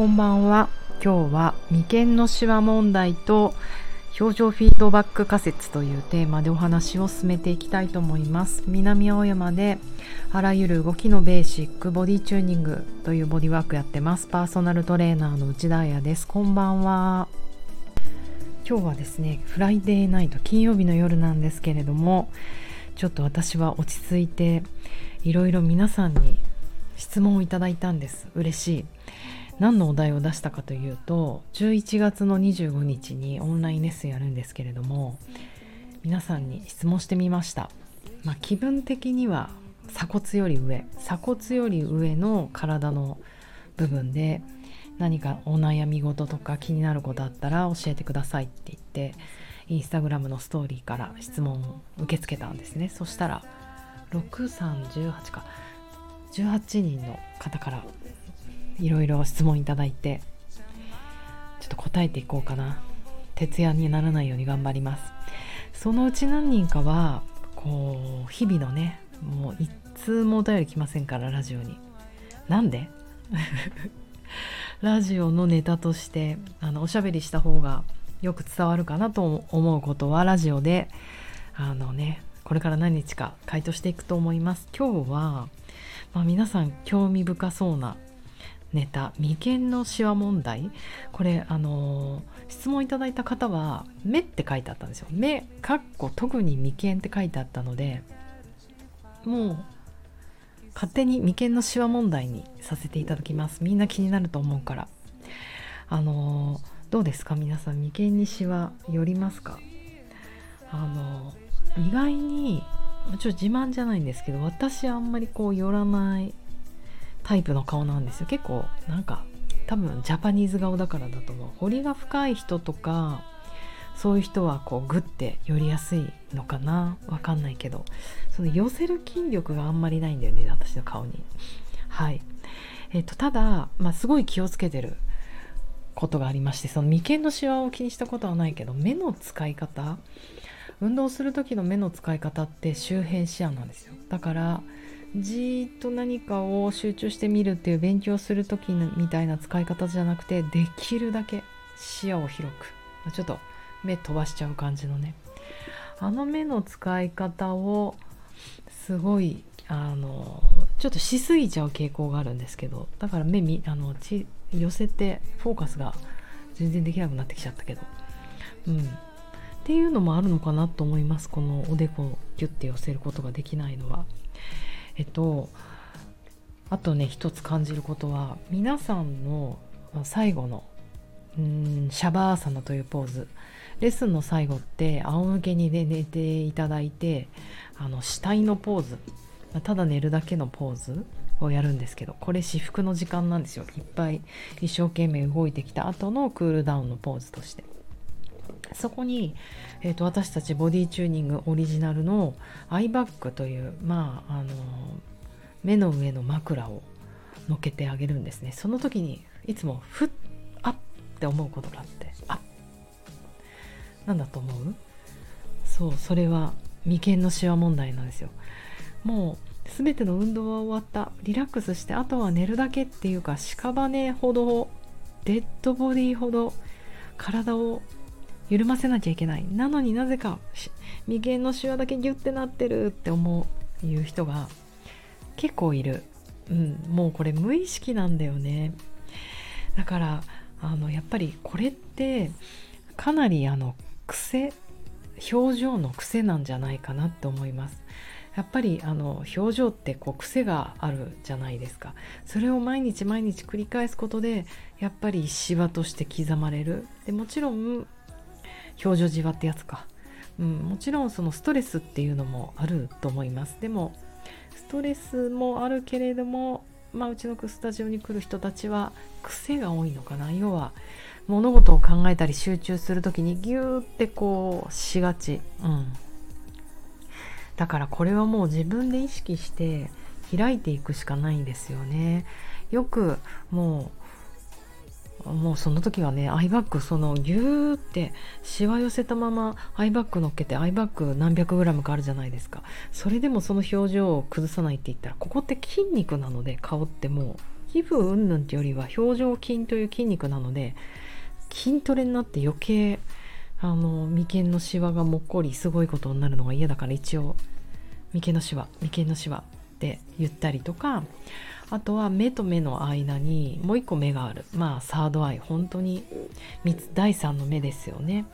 こんばんは。今日は眉間のシワ問題と表情フィードバック仮説というテーマでお話を進めていきたいと思います。南青山であらゆる動きのベーシックボディチューニングというボディワークやってます。パーソナルトレーナーの内田彩です。こんばんは。今日はですねフライデーナイト金曜日の夜なんですけれどもちょっと私は落ち着いていろいろ皆さんに質問をいただいたんです。嬉しい。何のお題を出したかというと11月の25日にオンラインレッスンやるんですけれども皆さんに質問してみました、まあ、気分的には鎖骨より上鎖骨より上の体の部分で何かお悩み事とか気になることあったら教えてくださいって言ってインスタグラムのストーリーから質問を受け付けたんですね。そしたら6318か。18人の方からいろいろ質問いただいてちょっと答えていこうかな。徹夜にならないように頑張ります。そのうち何人かはこう日々のねもう一通もお便り来ませんからラジオに。なんで？ラジオのネタとしてあのおしゃべりした方がよく伝わるかなと思うことはラジオであのねこれから何日か回答していくと思います。今日は、まあ、皆さん興味深そうなネタ眉間のシワ問題。これあの質問いただいた方は「目」って書いてあったんですよ「目」かっこ特に眉間って書いてあったのでもう勝手に眉間のシワ問題にさせていただきます。みんな気になると思うから。あのどうですか？皆さん眉間にシワ寄りますか？あの意外にちょっと自慢じゃないんですけど私あんまりこう寄らないタイプの顔なんですよ。結構なんか多分ジャパニーズ顔だからだと思う。彫りが深い人とかそういう人はこうグッて寄りやすいのかな。わかんないけど。その寄せる筋力があんまりないんだよね私の顔に。はい。えっ、とただ、まあ、すごい気をつけてることがありましてその眉間のシワを気にしたことはないけど目の使い方運動する時の目の使い方って周辺視野なんですよ。だからじーっと何かを集中してみるっていう勉強する時みたいな使い方じゃなくてできるだけ視野を広く。ちょっと目飛ばしちゃう感じのね。あの目の使い方をすごいあのちょっとしすぎちゃう傾向があるんですけどだから目みあのち寄せてフォーカスが全然できなくなってきちゃったけど。うん。っていうのもあるのかなと思います。このおでこをギュッて寄せることができないのは。えっとあとね一つ感じることは皆さんの最後のうんシャバーサナというポーズ。レッスンの最後って仰向けに、ね、寝ていただいてあの死体のポーズ。ただ寝るだけのポーズをやるんですけどこれ至福の時間なんですよ。いっぱい一生懸命動いてきた後のクールダウンのポーズとして。そこに、えーと、私たちボディチューニングオリジナルのアイバッグというまああの目の上の枕をのけてあげるんですね。その時にいつもふっあって思うことがあってあなんだと思う？そうそれは眉間のシワ問題なんですよ。もう全ての運動は終わった。リラックスしてあとは寝るだけっていうか屍ほどデッドボディほど体を緩ませなきゃいけない。なのになぜか眉間のシワだけギュッてなってるって思ういう人が結構いる、うん、もうこれ無意識なんだよね。だからあのやっぱりこれってかなりあの癖表情の癖なんじゃないかなって思います。やっぱりあの表情ってこう癖があるじゃないですか。それを毎日毎日繰り返すことでやっぱりシワとして刻まれる。でもちろん表情じわってやつか、うん、もちろんそのストレスっていうのもあると思います。でもストレスもあるけれどもまあ、うちのスタジオに来る人たちは癖が多いのかな。要は物事を考えたり集中する時にギューってこうしがち、うん、だからこれはもう自分で意識して開いていくしかないんですよね。よくもうもうその時はねアイバッグそのギューってしわ寄せたままアイバッグ乗っけてアイバッグ何百グラムかあるじゃないですか。それでもその表情を崩さないって言ったらここって筋肉なので顔ってもう皮膚云々ってよりは表情筋という筋肉なので筋トレになって余計あの眉間のシワがもっこりすごいことになるのが嫌だから一応眉間のシワ眉間のシワ。って言ったりとかあとは目と目の間にもう一個目がある。まあサードアイ本当に第三の目ですよね。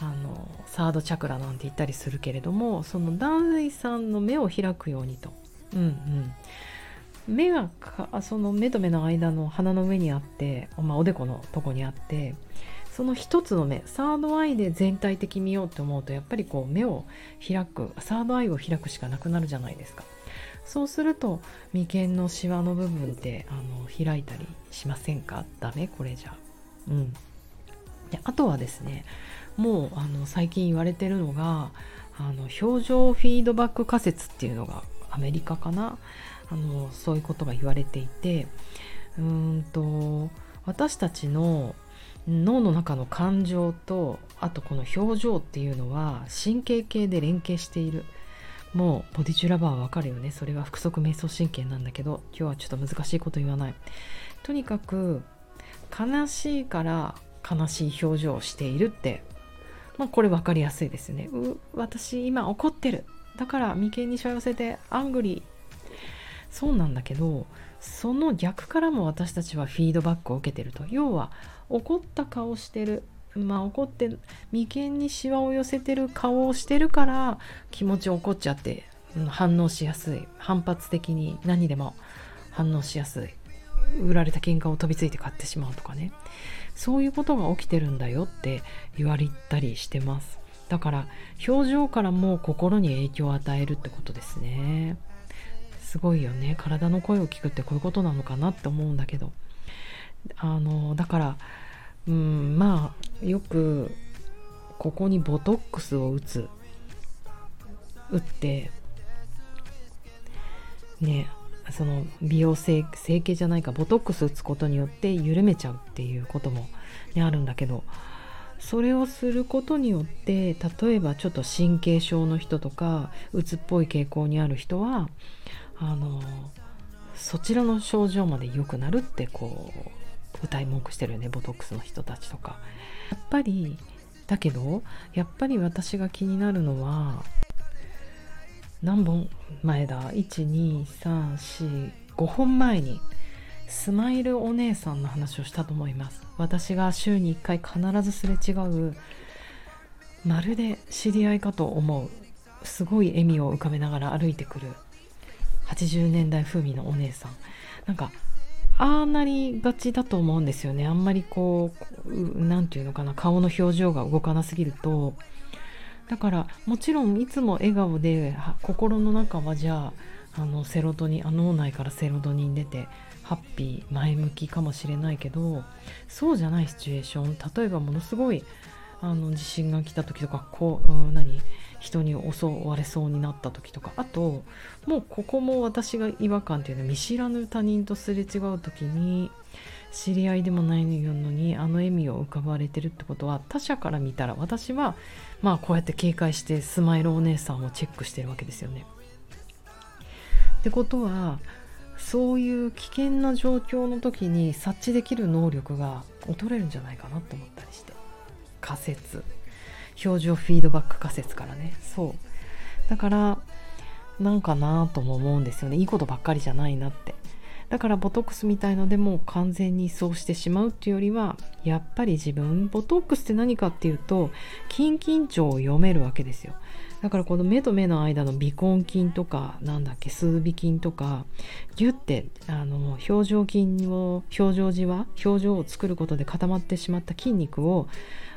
あのサードチャクラなんて言ったりするけれどもその第三の目を開くようにと。うんうん。目がその目と目の間の鼻の上にあって、まあ、おでこのとこにあってその一つの目サードアイで全体的見ようって思うとやっぱりこう目を開くサードアイを開くしかなくなるじゃないですか。そうすると眉間のシワの部分ってあの開いたりしませんか？ダメ？これじゃ。うん。であとはですねもうあの最近言われてるのがあの表情フィードバック仮説っていうのがアメリカかな？あのそういうことが言われていてうーんと私たちの脳の中の感情とあとこの表情っていうのは神経系で連携している。もうボディチュラバーはわかるよね。それは腹側瞑想神経なんだけど今日はちょっと難しいこと言わない。とにかく悲しいから悲しい表情をしているってまあこれ分かりやすいですね。う私今怒ってる。だから眉間にしわ寄せてアングリーそうなんだけどその逆からも私たちはフィードバックを受けてると。要は怒った顔してる。まあ怒って眉間にしわを寄せてる顔をしてるから気持ち怒っちゃって、うん、反応しやすい。反発的に何でも反応しやすい。売られた喧嘩を飛びついて買ってしまうとかね。そういうことが起きてるんだよって言われたりしてます。だから表情からも心に影響を与えるってことですね。すごいよね。体の声を聞くってこういうことなのかなって思うんだけど。あのだからうんまあよくここにボトックスを打つ打ってねその美容整整形じゃないかボトックス打つことによって緩めちゃうっていうことも、ね、あるんだけどそれをすることによって例えばちょっと神経症の人とかうつっぽい傾向にある人はあのそちらの症状まで良くなるってこう歌い文句してるよねボトックスの人たちとか。やっぱりだけどやっぱり私が気になるのは何本前だ？12345本前にスマイルお姉さんの話をしたと思います。私が週に1回必ずすれ違うまるで知り合いかと思うすごい笑みを浮かべながら歩いてくる80年代風味のお姉さん。なんかああなりがちだと思うんですよね。あんまりこう何て言うのかな。顔の表情が動かなすぎると。だからもちろんいつも笑顔で心の中はじゃああのセロトニンあ脳内からセロトニン出てハッピー前向きかもしれないけどそうじゃないシチュエーション。例えばものすごいあの地震が来た時とかこう、何？人に襲われそうになった時とかあともうここも私が違和感っていうのは見知らぬ他人とすれ違う時に知り合いでもないのにあの笑みを浮かばれてるってことは他者から見たら私はまあこうやって警戒してスマイルお姉さんをチェックしてるわけですよね。ってことはそういう危険な状況の時に察知できる能力が劣れるんじゃないかなと思ったりして仮説表情フィードバック仮説からね。そう。だからなんかなとも思うんですよね。いいことばっかりじゃないなって。だからボトックスみたいのでも完全にそうしてしまうっていうよりはやっぱり自分ボトックスって何かっていうと筋緊張を読めるわけですよ。だからこの目と目の間の鼻根筋とかなんだっけ数尾筋とかギュッてあの表情筋を表情じわ表情を作ることで固まってしまった筋肉を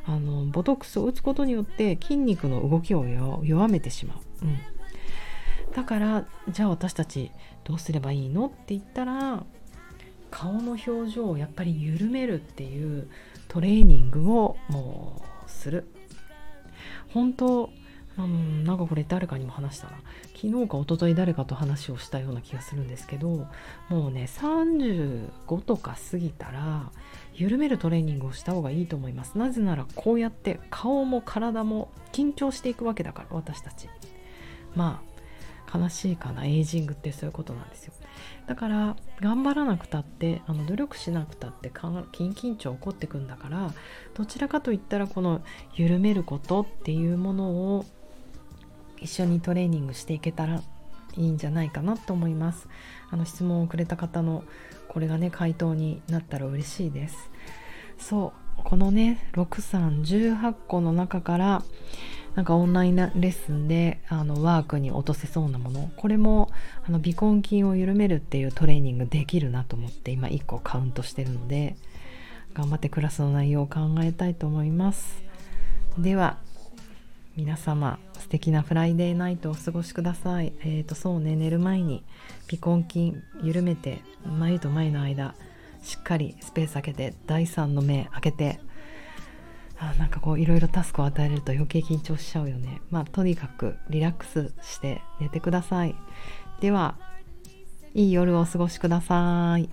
あのボトックスを打つことによって筋肉の動きを弱めてしまう、うん、だからじゃあ私たちどうすればいいのって言ったら顔の表情をやっぱり緩めるっていうトレーニングをもうする。本当うん、なんかこれ誰かにも話したな。昨日か一昨日誰かと話をしたような気がするんですけどもうね35とか過ぎたら緩めるトレーニングをした方がいいと思います。なぜならこうやって顔も体も緊張していくわけだから私たち。まあ悲しいかな。エイジングってそういうことなんですよ。だから頑張らなくたってあの努力しなくたって筋緊張起こってくんだからどちらかといったらこの緩めることっていうものを一緒にトレーニングしていけたらいいんじゃないかなと思います。あの質問をくれた方のこれがね回答になったら嬉しいです。そうこのね6318個の中からなんかオンラインレッスンであのワークに落とせそうなものこれもあの鼻根筋を緩めるっていうトレーニングできるなと思って今1個カウントしてるので頑張ってクラスの内容を考えたいと思います。では皆様素敵なフライデーナイトをお過ごしください。えーとそうね寝る前に鼻根筋緩めて眉と眉の間しっかりスペース空けて第3の目開けてあなんかこういろいろタスクを与えると余計緊張しちゃうよね。まあとにかくリラックスして寝てください。ではいい夜をお過ごしください。